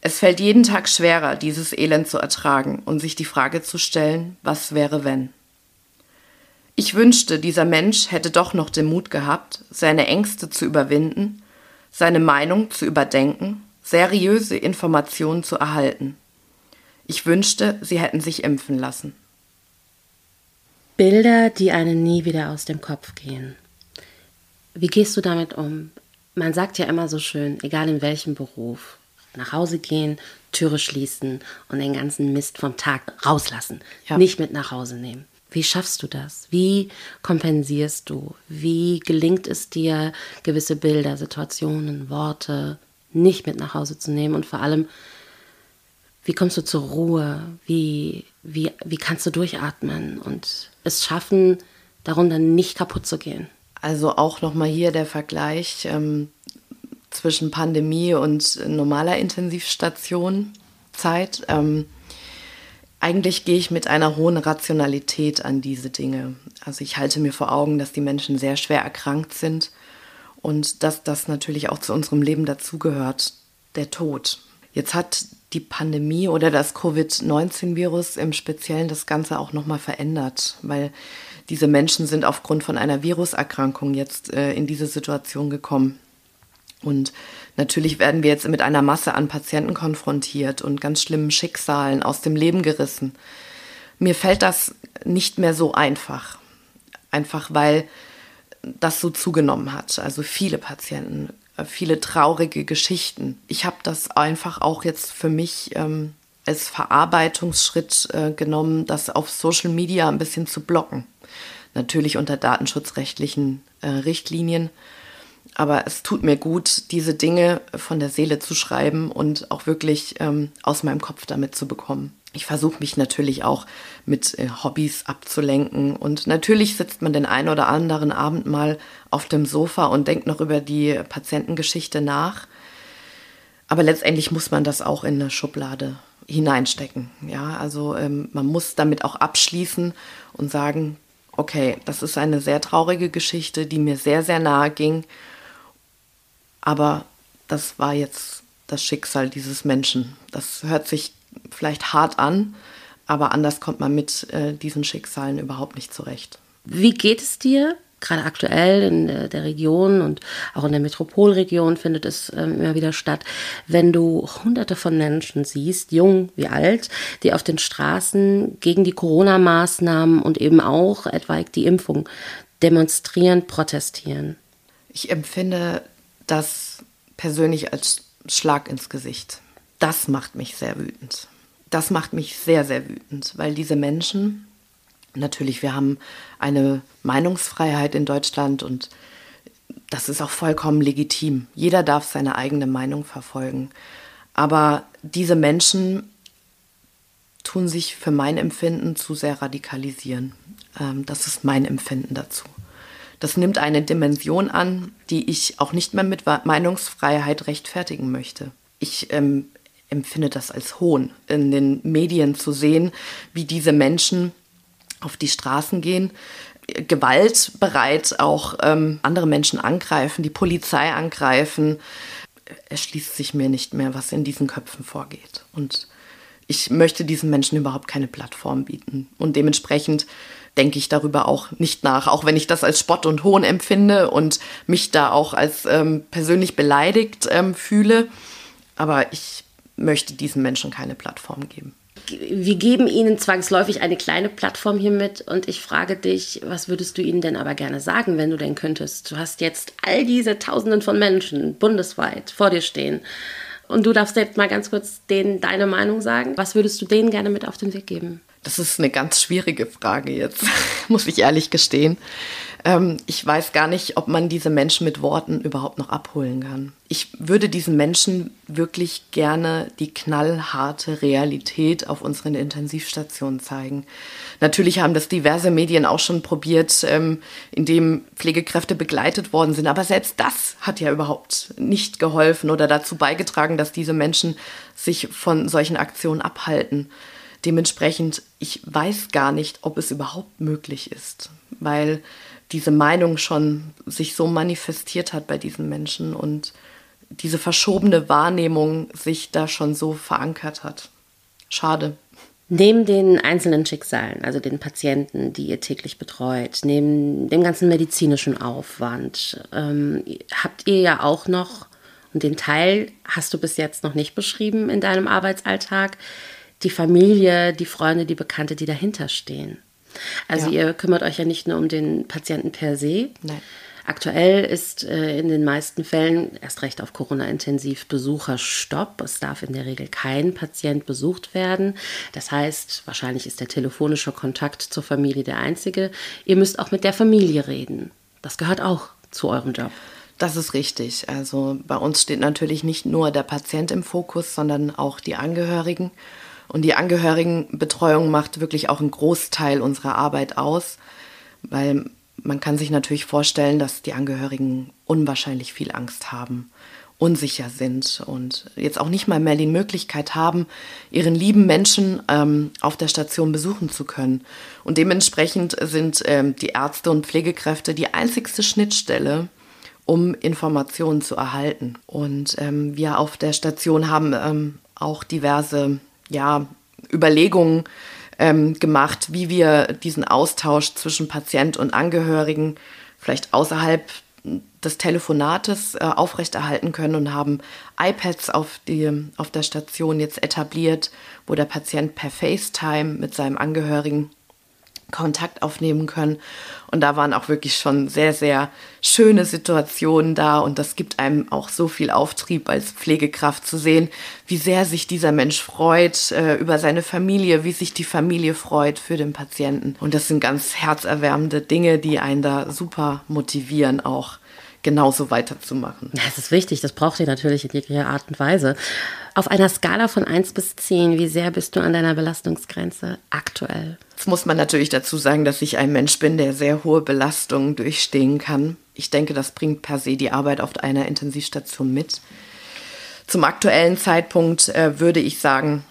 Es fällt jeden Tag schwerer, dieses Elend zu ertragen und sich die Frage zu stellen, was wäre wenn. Ich wünschte, dieser Mensch hätte doch noch den Mut gehabt, seine Ängste zu überwinden, seine Meinung zu überdenken, seriöse Informationen zu erhalten. Ich wünschte, sie hätten sich impfen lassen. Bilder, die einen nie wieder aus dem Kopf gehen. Wie gehst du damit um? Man sagt ja immer so schön, egal in welchem Beruf, nach Hause gehen, Türe schließen und den ganzen Mist vom Tag rauslassen. Ja. Nicht mit nach Hause nehmen. Wie schaffst du das? Wie kompensierst du? Wie gelingt es dir, gewisse Bilder, Situationen, Worte nicht mit nach Hause zu nehmen? Und vor allem, wie kommst du zur Ruhe? Wie, wie, wie kannst du durchatmen und es schaffen, darunter nicht kaputt zu gehen? Also auch nochmal hier der Vergleich. Ähm, zwischen Pandemie und normaler Intensivstationzeit. Ähm, eigentlich gehe ich mit einer hohen Rationalität an diese Dinge. Also ich halte mir vor Augen, dass die Menschen sehr schwer erkrankt sind und dass das natürlich auch zu unserem Leben dazugehört, der Tod. Jetzt hat die Pandemie oder das Covid-19-Virus im Speziellen das Ganze auch nochmal verändert, weil diese Menschen sind aufgrund von einer Viruserkrankung jetzt äh, in diese Situation gekommen. Und natürlich werden wir jetzt mit einer Masse an Patienten konfrontiert und ganz schlimmen Schicksalen aus dem Leben gerissen. Mir fällt das nicht mehr so einfach. Einfach weil das so zugenommen hat. Also viele Patienten, äh, viele traurige Geschichten. Ich habe das einfach auch jetzt für mich ähm, als Verarbeitungsschritt äh, genommen, das auf Social Media ein bisschen zu blocken. Natürlich unter datenschutzrechtlichen äh, Richtlinien aber es tut mir gut, diese Dinge von der Seele zu schreiben und auch wirklich ähm, aus meinem Kopf damit zu bekommen. Ich versuche mich natürlich auch mit äh, Hobbys abzulenken und natürlich sitzt man den einen oder anderen Abend mal auf dem Sofa und denkt noch über die Patientengeschichte nach. Aber letztendlich muss man das auch in eine Schublade hineinstecken. Ja, also ähm, man muss damit auch abschließen und sagen, okay, das ist eine sehr traurige Geschichte, die mir sehr, sehr nahe ging aber das war jetzt das Schicksal dieses Menschen. Das hört sich vielleicht hart an, aber anders kommt man mit äh, diesen Schicksalen überhaupt nicht zurecht. Wie geht es dir? Gerade aktuell in der Region und auch in der Metropolregion findet es ähm, immer wieder statt, wenn du hunderte von Menschen siehst, jung wie alt, die auf den Straßen gegen die Corona-Maßnahmen und eben auch etwaig die Impfung demonstrieren, protestieren. Ich empfinde das persönlich als Schlag ins Gesicht. Das macht mich sehr wütend. Das macht mich sehr, sehr wütend, weil diese Menschen, natürlich, wir haben eine Meinungsfreiheit in Deutschland und das ist auch vollkommen legitim. Jeder darf seine eigene Meinung verfolgen. Aber diese Menschen tun sich für mein Empfinden zu sehr radikalisieren. Ähm, das ist mein Empfinden dazu. Das nimmt eine Dimension an, die ich auch nicht mehr mit Meinungsfreiheit rechtfertigen möchte. Ich ähm, empfinde das als Hohn, in den Medien zu sehen, wie diese Menschen auf die Straßen gehen, gewaltbereit auch ähm, andere Menschen angreifen, die Polizei angreifen. Es schließt sich mir nicht mehr, was in diesen Köpfen vorgeht. Und ich möchte diesen Menschen überhaupt keine Plattform bieten. Und dementsprechend denke ich darüber auch nicht nach, auch wenn ich das als Spott und Hohn empfinde und mich da auch als ähm, persönlich beleidigt ähm, fühle. Aber ich möchte diesen Menschen keine Plattform geben. wir geben ihnen zwangsläufig eine kleine Plattform hiermit und ich frage dich, was würdest du ihnen denn aber gerne sagen, wenn du denn könntest? Du hast jetzt all diese Tausenden von Menschen bundesweit vor dir stehen und du darfst jetzt mal ganz kurz denen deine Meinung sagen. Was würdest du denen gerne mit auf den Weg geben? Das ist eine ganz schwierige Frage jetzt, muss ich ehrlich gestehen. Ähm, ich weiß gar nicht, ob man diese Menschen mit Worten überhaupt noch abholen kann. Ich würde diesen Menschen wirklich gerne die knallharte Realität auf unseren Intensivstationen zeigen. Natürlich haben das diverse Medien auch schon probiert, ähm, indem Pflegekräfte begleitet worden sind. Aber selbst das hat ja überhaupt nicht geholfen oder dazu beigetragen, dass diese Menschen sich von solchen Aktionen abhalten. Dementsprechend, ich weiß gar nicht, ob es überhaupt möglich ist, weil diese Meinung schon sich so manifestiert hat bei diesen Menschen und diese verschobene Wahrnehmung sich da schon so verankert hat. Schade. Neben den einzelnen Schicksalen, also den Patienten, die ihr täglich betreut, neben dem ganzen medizinischen Aufwand, ähm, habt ihr ja auch noch, und den Teil hast du bis jetzt noch nicht beschrieben in deinem Arbeitsalltag, die Familie, die Freunde, die Bekannte, die dahinter stehen. Also ja. ihr kümmert euch ja nicht nur um den Patienten per se. Nein. Aktuell ist äh, in den meisten Fällen erst recht auf Corona-Intensiv Besucherstopp. Es darf in der Regel kein Patient besucht werden. Das heißt, wahrscheinlich ist der telefonische Kontakt zur Familie der einzige. Ihr müsst auch mit der Familie reden. Das gehört auch zu eurem Job. Das ist richtig. Also bei uns steht natürlich nicht nur der Patient im Fokus, sondern auch die Angehörigen. Und die Angehörigenbetreuung macht wirklich auch einen Großteil unserer Arbeit aus, weil man kann sich natürlich vorstellen, dass die Angehörigen unwahrscheinlich viel Angst haben, unsicher sind und jetzt auch nicht mal mehr die Möglichkeit haben, ihren lieben Menschen ähm, auf der Station besuchen zu können. Und dementsprechend sind ähm, die Ärzte und Pflegekräfte die einzigste Schnittstelle, um Informationen zu erhalten. Und ähm, wir auf der Station haben ähm, auch diverse ja, Überlegungen ähm, gemacht, wie wir diesen Austausch zwischen Patient und Angehörigen vielleicht außerhalb des Telefonates äh, aufrechterhalten können und haben iPads auf, die, auf der Station jetzt etabliert, wo der Patient per FaceTime mit seinem Angehörigen Kontakt aufnehmen können. Und da waren auch wirklich schon sehr, sehr schöne Situationen da. Und das gibt einem auch so viel Auftrieb als Pflegekraft zu sehen, wie sehr sich dieser Mensch freut äh, über seine Familie, wie sich die Familie freut für den Patienten. Und das sind ganz herzerwärmende Dinge, die einen da super motivieren auch genauso weiterzumachen. Das ist wichtig, das braucht ihr natürlich in jeglicher Art und Weise. Auf einer Skala von 1 bis 10, wie sehr bist du an deiner Belastungsgrenze aktuell? Jetzt muss man natürlich dazu sagen, dass ich ein Mensch bin, der sehr hohe Belastungen durchstehen kann. Ich denke, das bringt per se die Arbeit auf einer Intensivstation mit. Zum aktuellen Zeitpunkt äh, würde ich sagen,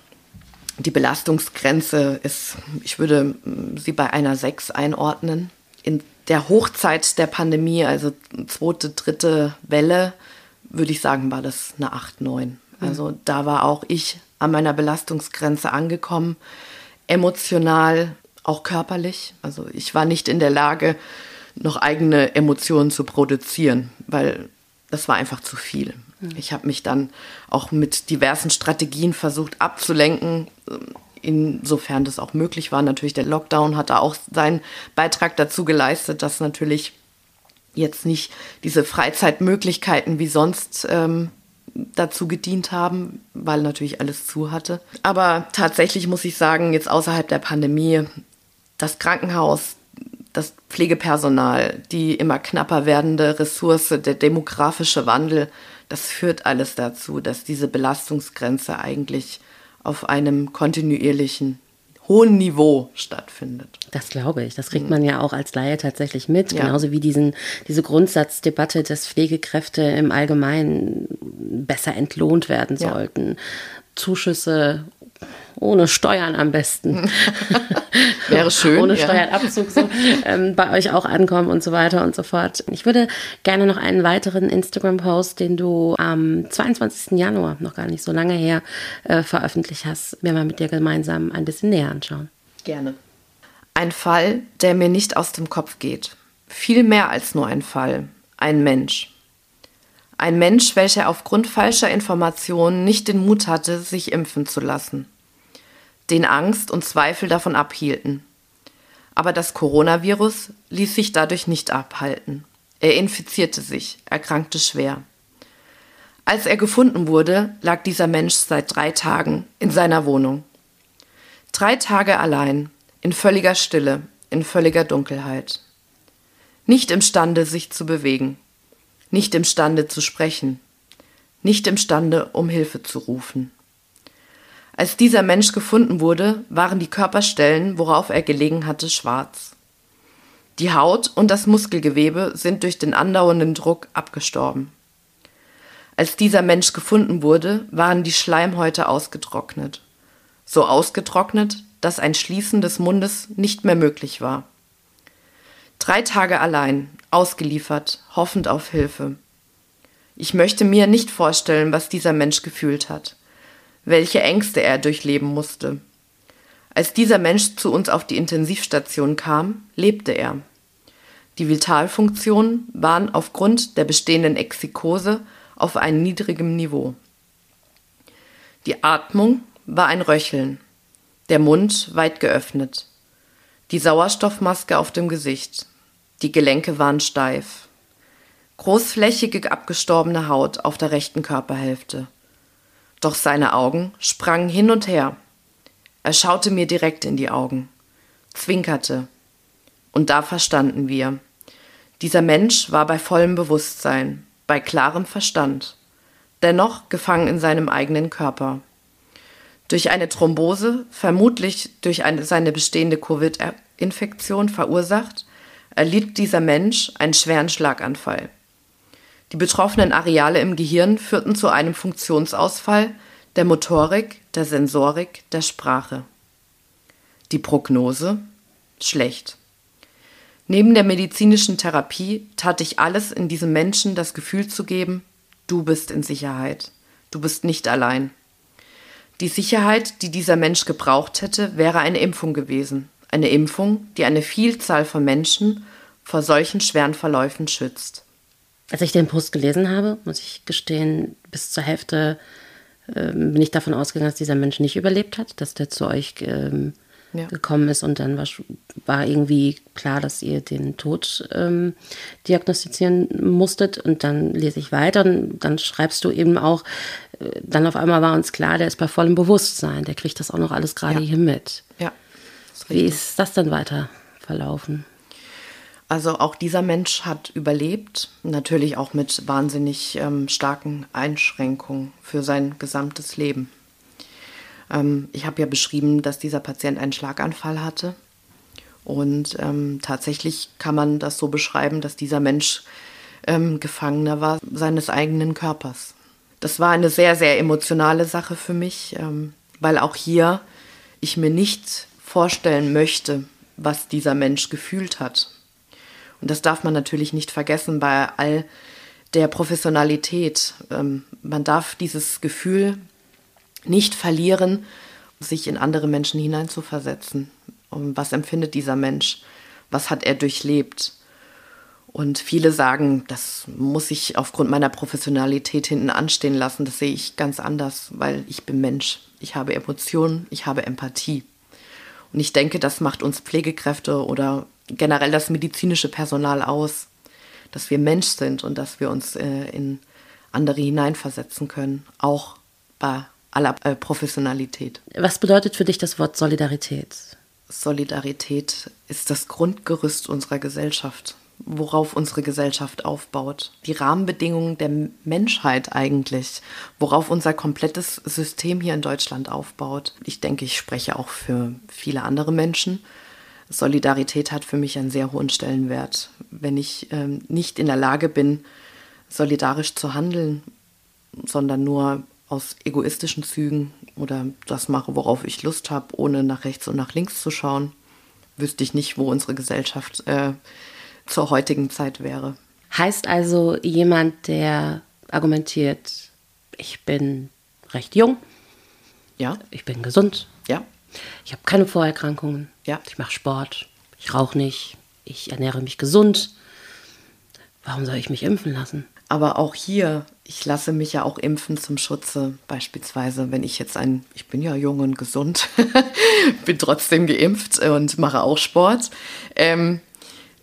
die Belastungsgrenze ist, ich würde mm, sie bei einer 6 einordnen. In der Hochzeit der Pandemie, also zweite, dritte Welle, würde ich sagen, war das eine 8, 9. Mhm. Also da war auch ich an meiner Belastungsgrenze angekommen, emotional, auch körperlich. Also ich war nicht in der Lage, noch eigene Emotionen zu produzieren, weil das war einfach zu viel. Mhm. Ich habe mich dann auch mit diversen Strategien versucht abzulenken, insofern das auch möglich war. Natürlich der Lockdown hat da auch seinen Beitrag dazu geleistet, dass natürlich jetzt nicht diese Freizeitmöglichkeiten wie sonst ähm, dazu gedient haben, weil natürlich alles zu hatte. Aber tatsächlich muss ich sagen, jetzt außerhalb der Pandemie, das Krankenhaus, das Pflegepersonal, die immer knapper werdende Ressource, der demografische Wandel, das führt alles dazu, dass diese Belastungsgrenze eigentlich auf einem kontinuierlichen hohen Niveau stattfindet. Das glaube ich. Das kriegt man ja auch als Laie tatsächlich mit. Ja. Genauso wie diesen, diese Grundsatzdebatte, dass Pflegekräfte im Allgemeinen besser entlohnt werden sollten. Ja. Zuschüsse ohne Steuern am besten. Wäre schön. ohne Steuernabzug so, ähm, bei euch auch ankommen und so weiter und so fort. Ich würde gerne noch einen weiteren Instagram-Post, den du am 22. Januar, noch gar nicht so lange her, äh, veröffentlicht hast, mir mal mit dir gemeinsam ein bisschen näher anschauen. Gerne. Ein Fall, der mir nicht aus dem Kopf geht. Viel mehr als nur ein Fall. Ein Mensch. Ein Mensch, welcher aufgrund falscher Informationen nicht den Mut hatte, sich impfen zu lassen. Den Angst und Zweifel davon abhielten. Aber das Coronavirus ließ sich dadurch nicht abhalten. Er infizierte sich, erkrankte schwer. Als er gefunden wurde, lag dieser Mensch seit drei Tagen in seiner Wohnung. Drei Tage allein, in völliger Stille, in völliger Dunkelheit. Nicht imstande, sich zu bewegen, nicht imstande zu sprechen, nicht imstande, um Hilfe zu rufen. Als dieser Mensch gefunden wurde, waren die Körperstellen, worauf er gelegen hatte, schwarz. Die Haut und das Muskelgewebe sind durch den andauernden Druck abgestorben. Als dieser Mensch gefunden wurde, waren die Schleimhäute ausgetrocknet. So ausgetrocknet, dass ein Schließen des Mundes nicht mehr möglich war. Drei Tage allein, ausgeliefert, hoffend auf Hilfe. Ich möchte mir nicht vorstellen, was dieser Mensch gefühlt hat welche Ängste er durchleben musste. Als dieser Mensch zu uns auf die Intensivstation kam, lebte er. Die Vitalfunktionen waren aufgrund der bestehenden Exikose auf einem niedrigen Niveau. Die Atmung war ein Röcheln, der Mund weit geöffnet, die Sauerstoffmaske auf dem Gesicht, die Gelenke waren steif, großflächige abgestorbene Haut auf der rechten Körperhälfte. Doch seine Augen sprangen hin und her. Er schaute mir direkt in die Augen, zwinkerte. Und da verstanden wir. Dieser Mensch war bei vollem Bewusstsein, bei klarem Verstand, dennoch gefangen in seinem eigenen Körper. Durch eine Thrombose, vermutlich durch eine, seine bestehende Covid-Infektion verursacht, erlitt dieser Mensch einen schweren Schlaganfall. Die betroffenen Areale im Gehirn führten zu einem Funktionsausfall der Motorik, der Sensorik, der Sprache. Die Prognose? Schlecht. Neben der medizinischen Therapie tat ich alles in diesem Menschen das Gefühl zu geben, du bist in Sicherheit, du bist nicht allein. Die Sicherheit, die dieser Mensch gebraucht hätte, wäre eine Impfung gewesen, eine Impfung, die eine Vielzahl von Menschen vor solchen schweren Verläufen schützt. Als ich den Post gelesen habe, muss ich gestehen, bis zur Hälfte ähm, bin ich davon ausgegangen, dass dieser Mensch nicht überlebt hat, dass der zu euch ähm, ja. gekommen ist und dann war, war, irgendwie klar, dass ihr den Tod ähm, diagnostizieren musstet und dann lese ich weiter und dann schreibst du eben auch, äh, dann auf einmal war uns klar, der ist bei vollem Bewusstsein, der kriegt das auch noch alles gerade ja. hier mit. Ja. Ist Wie ist das dann weiter verlaufen? Also auch dieser Mensch hat überlebt, natürlich auch mit wahnsinnig ähm, starken Einschränkungen für sein gesamtes Leben. Ähm, ich habe ja beschrieben, dass dieser Patient einen Schlaganfall hatte. Und ähm, tatsächlich kann man das so beschreiben, dass dieser Mensch ähm, Gefangener war seines eigenen Körpers. Das war eine sehr, sehr emotionale Sache für mich, ähm, weil auch hier ich mir nicht vorstellen möchte, was dieser Mensch gefühlt hat und das darf man natürlich nicht vergessen bei all der Professionalität. Ähm, man darf dieses Gefühl nicht verlieren, sich in andere Menschen hineinzuversetzen. Und was empfindet dieser Mensch? Was hat er durchlebt? Und viele sagen, das muss ich aufgrund meiner Professionalität hinten anstehen lassen. Das sehe ich ganz anders, weil ich bin Mensch. Ich habe Emotionen, ich habe Empathie. Und ich denke, das macht uns Pflegekräfte oder generell das medizinische Personal aus, dass wir Mensch sind und dass wir uns äh, in andere hineinversetzen können, auch bei aller äh, Professionalität. Was bedeutet für dich das Wort Solidarität? Solidarität ist das Grundgerüst unserer Gesellschaft, worauf unsere Gesellschaft aufbaut. Die Rahmenbedingungen der Menschheit eigentlich, worauf unser komplettes System hier in Deutschland aufbaut. Ich denke, ich spreche auch für viele andere Menschen. Solidarität hat für mich einen sehr hohen Stellenwert. Wenn ich ähm, nicht in der Lage bin, solidarisch zu handeln, sondern nur aus egoistischen Zügen oder das mache, worauf ich Lust habe, ohne nach rechts und nach links zu schauen, wüsste ich nicht, wo unsere Gesellschaft äh, zur heutigen Zeit wäre. Heißt also jemand, der argumentiert, ich bin recht jung, ja, ich bin gesund, ja, ich habe keine Vorerkrankungen. Ja. Ich mache Sport. Ich rauche nicht. Ich ernähre mich gesund. Warum soll ich mich impfen lassen? Aber auch hier, ich lasse mich ja auch impfen zum Schutze. Beispielsweise, wenn ich jetzt ein, ich bin ja jung und gesund, bin trotzdem geimpft und mache auch Sport. Ähm,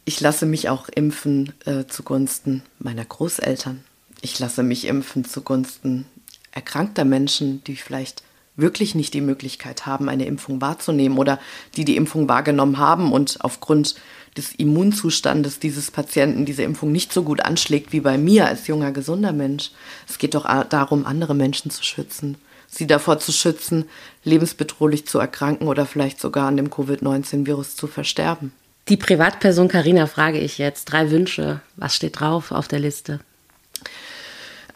ich lasse mich auch impfen äh, zugunsten meiner Großeltern. Ich lasse mich impfen zugunsten erkrankter Menschen, die vielleicht wirklich nicht die Möglichkeit haben, eine Impfung wahrzunehmen oder die die Impfung wahrgenommen haben und aufgrund des Immunzustandes dieses Patienten diese Impfung nicht so gut anschlägt wie bei mir als junger, gesunder Mensch. Es geht doch darum, andere Menschen zu schützen, sie davor zu schützen, lebensbedrohlich zu erkranken oder vielleicht sogar an dem Covid-19-Virus zu versterben. Die Privatperson Karina frage ich jetzt. Drei Wünsche. Was steht drauf auf der Liste?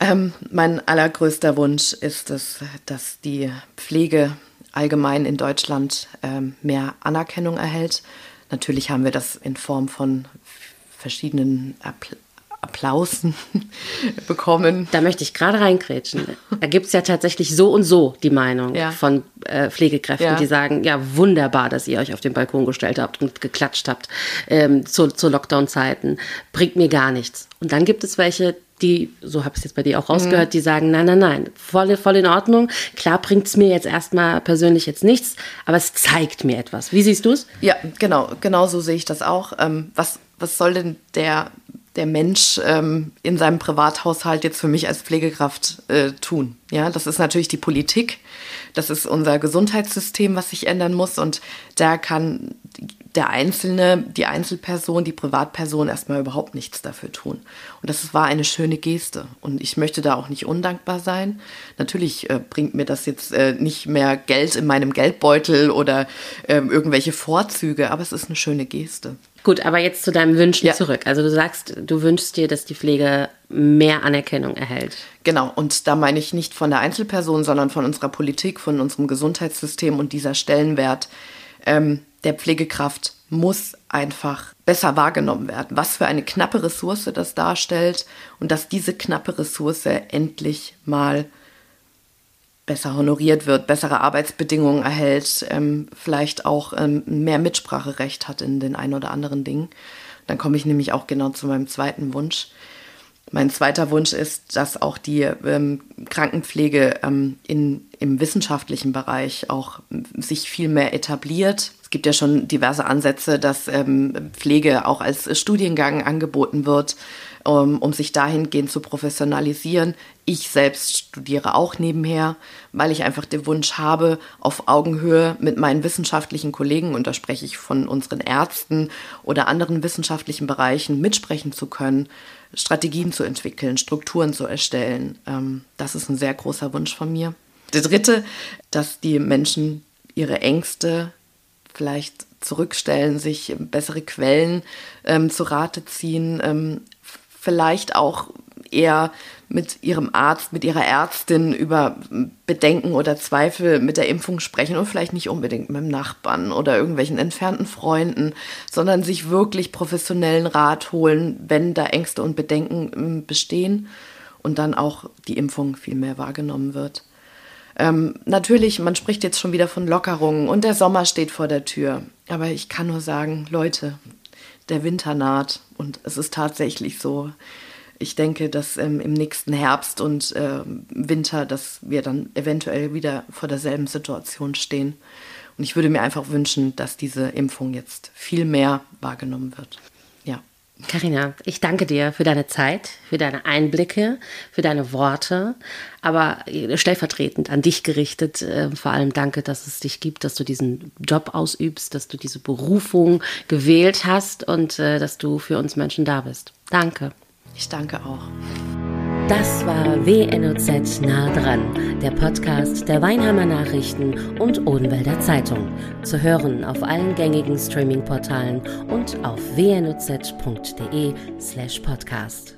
Ähm, mein allergrößter Wunsch ist es, dass die Pflege allgemein in Deutschland ähm, mehr Anerkennung erhält. Natürlich haben wir das in Form von verschiedenen Appl Applausen bekommen. Da möchte ich gerade reinkrätschen. Da gibt es ja tatsächlich so und so die Meinung ja. von äh, Pflegekräften, ja. die sagen, ja, wunderbar, dass ihr euch auf den Balkon gestellt habt und geklatscht habt ähm, zu, zu Lockdown-Zeiten. Bringt mir gar nichts. Und dann gibt es welche, die, so habe ich es jetzt bei dir auch rausgehört, mhm. die sagen, nein, nein, nein, voll, voll in Ordnung. Klar bringt es mir jetzt erstmal persönlich jetzt nichts, aber es zeigt mir etwas. Wie siehst du es? Ja, genau, genau so sehe ich das auch. Ähm, was, was soll denn der, der Mensch ähm, in seinem Privathaushalt jetzt für mich als Pflegekraft äh, tun? Ja, das ist natürlich die Politik. Das ist unser Gesundheitssystem, was sich ändern muss. Und da kann der Einzelne, die Einzelperson, die Privatperson erstmal überhaupt nichts dafür tun. Und das war eine schöne Geste. Und ich möchte da auch nicht undankbar sein. Natürlich äh, bringt mir das jetzt äh, nicht mehr Geld in meinem Geldbeutel oder äh, irgendwelche Vorzüge, aber es ist eine schöne Geste. Gut, aber jetzt zu deinem Wünschen ja. zurück. Also du sagst, du wünschst dir, dass die Pflege mehr Anerkennung erhält. Genau, und da meine ich nicht von der Einzelperson, sondern von unserer Politik, von unserem Gesundheitssystem und dieser Stellenwert, ähm, der Pflegekraft muss einfach besser wahrgenommen werden. Was für eine knappe Ressource das darstellt und dass diese knappe Ressource endlich mal besser honoriert wird, bessere Arbeitsbedingungen erhält, ähm, vielleicht auch ähm, mehr Mitspracherecht hat in den ein oder anderen Dingen. Dann komme ich nämlich auch genau zu meinem zweiten Wunsch. Mein zweiter Wunsch ist, dass auch die ähm, Krankenpflege ähm, in, im wissenschaftlichen Bereich auch sich viel mehr etabliert, gibt ja schon diverse Ansätze, dass ähm, Pflege auch als Studiengang angeboten wird, um, um sich dahingehend zu professionalisieren. Ich selbst studiere auch nebenher, weil ich einfach den Wunsch habe, auf Augenhöhe mit meinen wissenschaftlichen Kollegen, und da spreche ich von unseren Ärzten oder anderen wissenschaftlichen Bereichen, mitsprechen zu können, Strategien zu entwickeln, Strukturen zu erstellen. Ähm, das ist ein sehr großer Wunsch von mir. Der dritte, dass die Menschen ihre Ängste vielleicht zurückstellen, sich bessere Quellen ähm, zu Rate ziehen, ähm, vielleicht auch eher mit ihrem Arzt, mit ihrer Ärztin über Bedenken oder Zweifel mit der Impfung sprechen und vielleicht nicht unbedingt mit dem Nachbarn oder irgendwelchen entfernten Freunden, sondern sich wirklich professionellen Rat holen, wenn da Ängste und Bedenken ähm, bestehen und dann auch die Impfung viel mehr wahrgenommen wird. Ähm, natürlich, man spricht jetzt schon wieder von Lockerungen und der Sommer steht vor der Tür. Aber ich kann nur sagen, Leute, der Winter naht und es ist tatsächlich so. Ich denke, dass ähm, im nächsten Herbst und äh, Winter, dass wir dann eventuell wieder vor derselben Situation stehen. Und ich würde mir einfach wünschen, dass diese Impfung jetzt viel mehr wahrgenommen wird. Ja. Carina, ich danke dir für deine Zeit, für deine Einblicke, für deine Worte, aber stellvertretend an dich gerichtet, äh, vor allem danke, dass es dich gibt, dass du diesen Job ausübst, dass du diese Berufung gewählt hast und äh, dass du für uns Menschen da bist. Danke. Ich danke auch. Das war WNOZ nah dran, der Podcast der Weinheimer Nachrichten und Odenwälder Zeitung. Zu hören auf allen gängigen Streaming-Portalen und auf wnoz.de slash podcast.